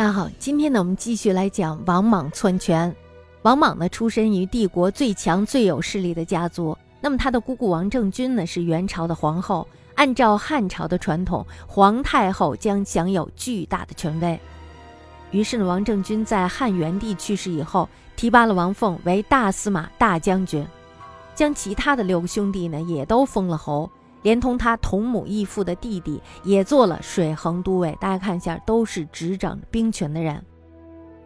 大家好，今天呢，我们继续来讲王莽篡权。王莽呢，出身于帝国最强、最有势力的家族。那么他的姑姑王政君呢，是元朝的皇后。按照汉朝的传统，皇太后将享有巨大的权威。于是呢，王政君在汉元帝去世以后，提拔了王凤为大司马大将军，将其他的六个兄弟呢，也都封了侯。连同他同母异父的弟弟也做了水衡都尉。大家看一下，都是执掌兵权的人。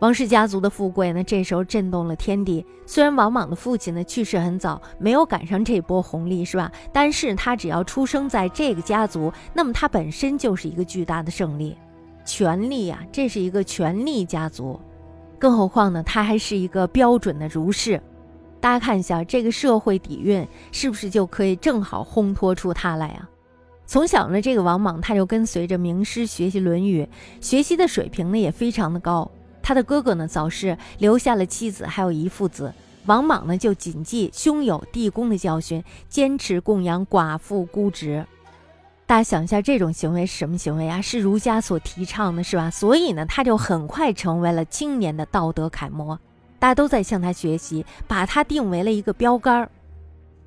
王氏家族的富贵呢，这时候震动了天地。虽然王莽的父亲呢去世很早，没有赶上这波红利，是吧？但是他只要出生在这个家族，那么他本身就是一个巨大的胜利。权力呀，这是一个权力家族，更何况呢，他还是一个标准的儒士。大家看一下这个社会底蕴，是不是就可以正好烘托出他来啊？从小呢，这个王莽他就跟随着名师学习《论语》，学习的水平呢也非常的高。他的哥哥呢早逝，留下了妻子，还有一父子。王莽呢就谨记兄友弟恭的教训，坚持供养寡妇孤侄。大家想一下，这种行为是什么行为啊？是儒家所提倡的，是吧？所以呢，他就很快成为了青年的道德楷模。大家都在向他学习，把他定为了一个标杆儿。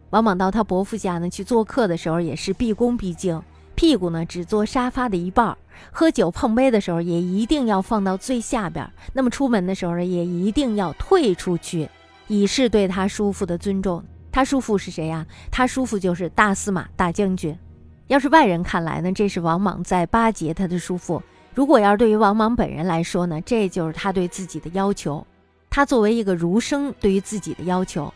王莽到他伯父家呢去做客的时候，也是毕恭毕敬，屁股呢只坐沙发的一半儿。喝酒碰杯的时候，也一定要放到最下边。那么出门的时候呢，也一定要退出去，以示对他叔父的尊重。他叔父是谁呀？他叔父就是大司马大将军。要是外人看来呢，这是王莽在巴结他的叔父；如果要是对于王莽本人来说呢，这就是他对自己的要求。他作为一个儒生，对于自己的要求，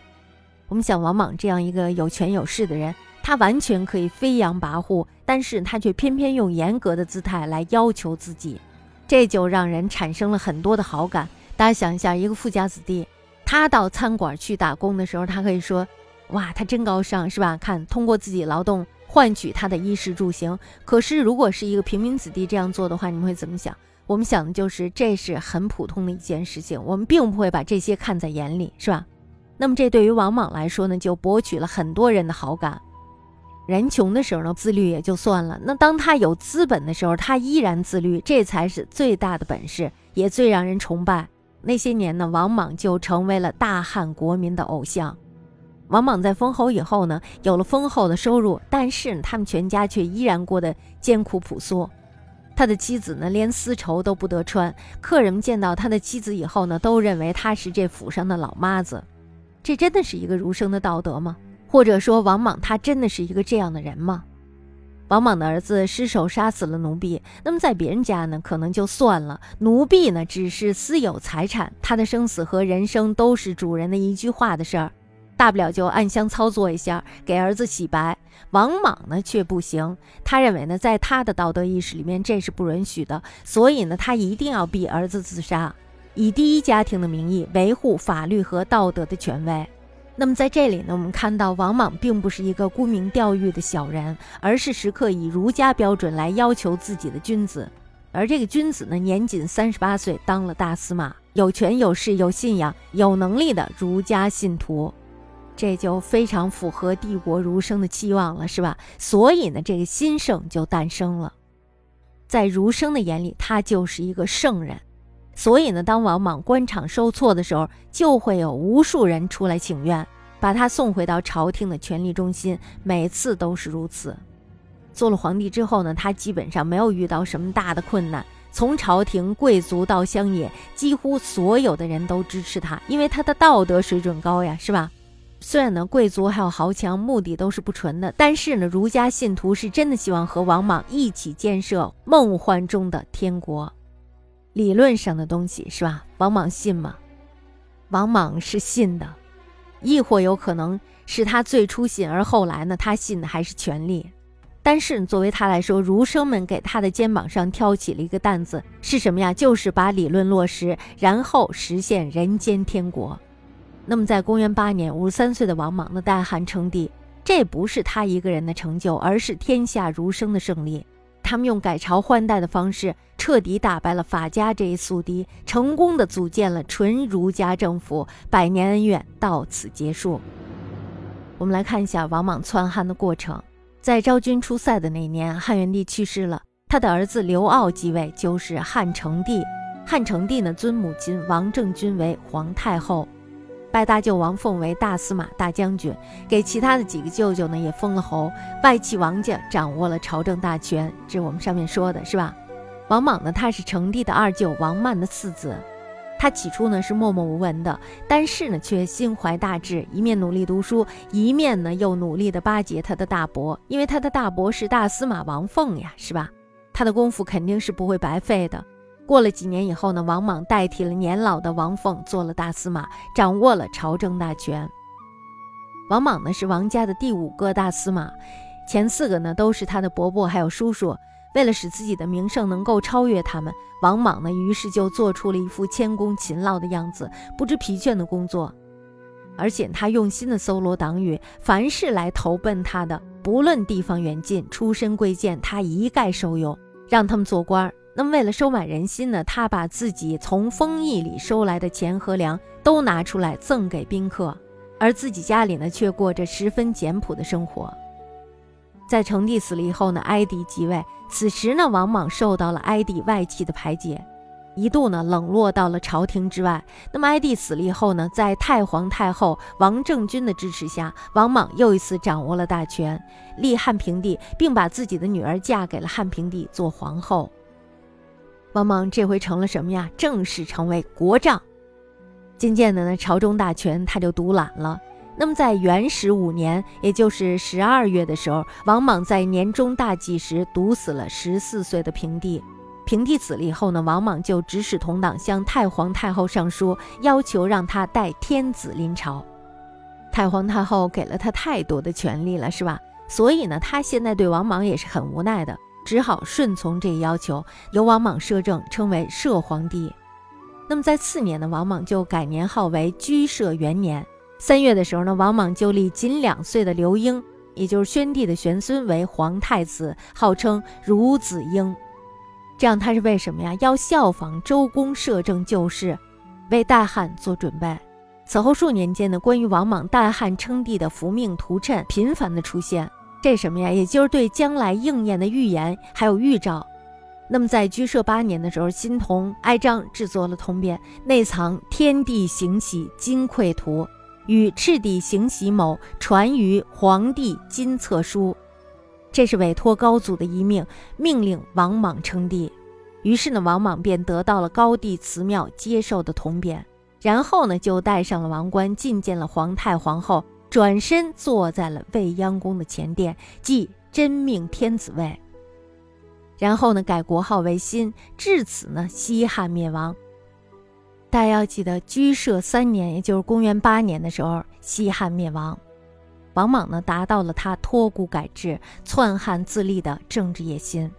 我们想王莽这样一个有权有势的人，他完全可以飞扬跋扈，但是他却偏偏用严格的姿态来要求自己，这就让人产生了很多的好感。大家想一下，一个富家子弟，他到餐馆去打工的时候，他可以说：“哇，他真高尚，是吧？看，通过自己劳动换取他的衣食住行。”可是，如果是一个平民子弟这样做的话，你们会怎么想？我们想的就是这是很普通的一件事情，我们并不会把这些看在眼里，是吧？那么这对于王莽来说呢，就博取了很多人的好感。人穷的时候呢，自律也就算了；那当他有资本的时候，他依然自律，这才是最大的本事，也最让人崇拜。那些年呢，王莽就成为了大汉国民的偶像。王莽在封侯以后呢，有了丰厚的收入，但是他们全家却依然过得艰苦朴素。他的妻子呢，连丝绸都不得穿。客人们见到他的妻子以后呢，都认为他是这府上的老妈子。这真的是一个儒生的道德吗？或者说，王莽他真的是一个这样的人吗？王莽的儿子失手杀死了奴婢，那么在别人家呢，可能就算了。奴婢呢，只是私有财产，他的生死和人生都是主人的一句话的事儿。大不了就暗箱操作一下，给儿子洗白。王莽呢却不行，他认为呢，在他的道德意识里面这是不允许的，所以呢，他一定要逼儿子自杀，以第一家庭的名义维护法律和道德的权威。那么在这里呢，我们看到王莽并不是一个沽名钓誉的小人，而是时刻以儒家标准来要求自己的君子。而这个君子呢，年仅三十八岁，当了大司马，有权有势有信仰有能力的儒家信徒。这就非常符合帝国儒生的期望了，是吧？所以呢，这个新圣就诞生了。在儒生的眼里，他就是一个圣人。所以呢，当王莽官场受挫的时候，就会有无数人出来请愿，把他送回到朝廷的权力中心。每次都是如此。做了皇帝之后呢，他基本上没有遇到什么大的困难。从朝廷、贵族到乡野，几乎所有的人都支持他，因为他的道德水准高呀，是吧？虽然呢，贵族还有豪强目的都是不纯的，但是呢，儒家信徒是真的希望和王莽一起建设梦幻中的天国。理论上的东西是吧？王莽信吗？王莽是信的，亦或有可能是他最初信，而后来呢，他信的还是权力。但是作为他来说，儒生们给他的肩膀上挑起了一个担子，是什么呀？就是把理论落实，然后实现人间天国。那么，在公元八年，五十三岁的王莽呢大汉称帝，这不是他一个人的成就，而是天下儒生的胜利。他们用改朝换代的方式，彻底打败了法家这一宿敌，成功的组建了纯儒家政府，百年恩怨到此结束。我们来看一下王莽篡汉的过程。在昭君出塞的那年，汉元帝去世了，他的儿子刘骜继位，就是汉成帝。汉成帝呢尊母亲王政君为皇太后，拜大舅王凤为大司马大将军，给其他的几个舅舅呢也封了侯，外戚王家掌握了朝政大权。这是我们上面说的是吧？王莽呢，他是成帝的二舅王曼的次子。他起初呢是默默无闻的，但是呢却心怀大志，一面努力读书，一面呢又努力的巴结他的大伯，因为他的大伯是大司马王凤呀，是吧？他的功夫肯定是不会白费的。过了几年以后呢，王莽代替了年老的王凤做了大司马，掌握了朝政大权。王莽呢是王家的第五个大司马，前四个呢都是他的伯伯还有叔叔。为了使自己的名声能够超越他们，王莽呢，于是就做出了一副谦恭勤劳的样子，不知疲倦的工作。而且他用心的搜罗党羽，凡是来投奔他的，不论地方远近、出身贵贱，他一概收用，让他们做官儿。那么为了收买人心呢，他把自己从封邑里收来的钱和粮都拿出来赠给宾客，而自己家里呢，却过着十分简朴的生活。在成帝死了以后呢，哀帝即位。此时呢，王莽受到了哀帝外戚的排挤，一度呢冷落到了朝廷之外。那么哀帝死了以后呢，在太皇太后王政君的支持下，王莽又一次掌握了大权，立汉平帝，并把自己的女儿嫁给了汉平帝做皇后。王莽这回成了什么呀？正式成为国丈。渐渐的呢，朝中大权他就独揽了。那么，在元始五年，也就是十二月的时候，王莽在年终大祭时毒死了十四岁的平帝。平帝死了以后呢，王莽就指使同党向太皇太后上书，要求让他代天子临朝。太皇太后给了他太多的权利了，是吧？所以呢，他现在对王莽也是很无奈的，只好顺从这一要求，由王莽摄政，称为摄皇帝。那么在次年呢，王莽就改年号为居摄元年。三月的时候呢，王莽就立仅两岁的刘婴，也就是宣帝的玄孙为皇太子，号称孺子婴。这样他是为什么呀？要效仿周公摄政救世，为代汉做准备。此后数年间呢，关于王莽代汉称帝的符命图谶频繁的出现，这什么呀？也就是对将来应验的预言还有预兆。那么在居摄八年的时候，新童哀章制作了通变，内藏天地行喜金匮图。与赤帝行喜某传于皇帝金册书，这是委托高祖的遗命，命令王莽称帝。于是呢，王莽便得到了高帝祠庙接受的铜匾，然后呢，就戴上了王冠，觐见了皇太皇后，转身坐在了未央宫的前殿，即真命天子位。然后呢，改国号为新，至此呢，西汉灭亡。大家要记得，居摄三年，也就是公元八年的时候，西汉灭亡。王莽呢，达到了他托孤改制、篡汉自立的政治野心。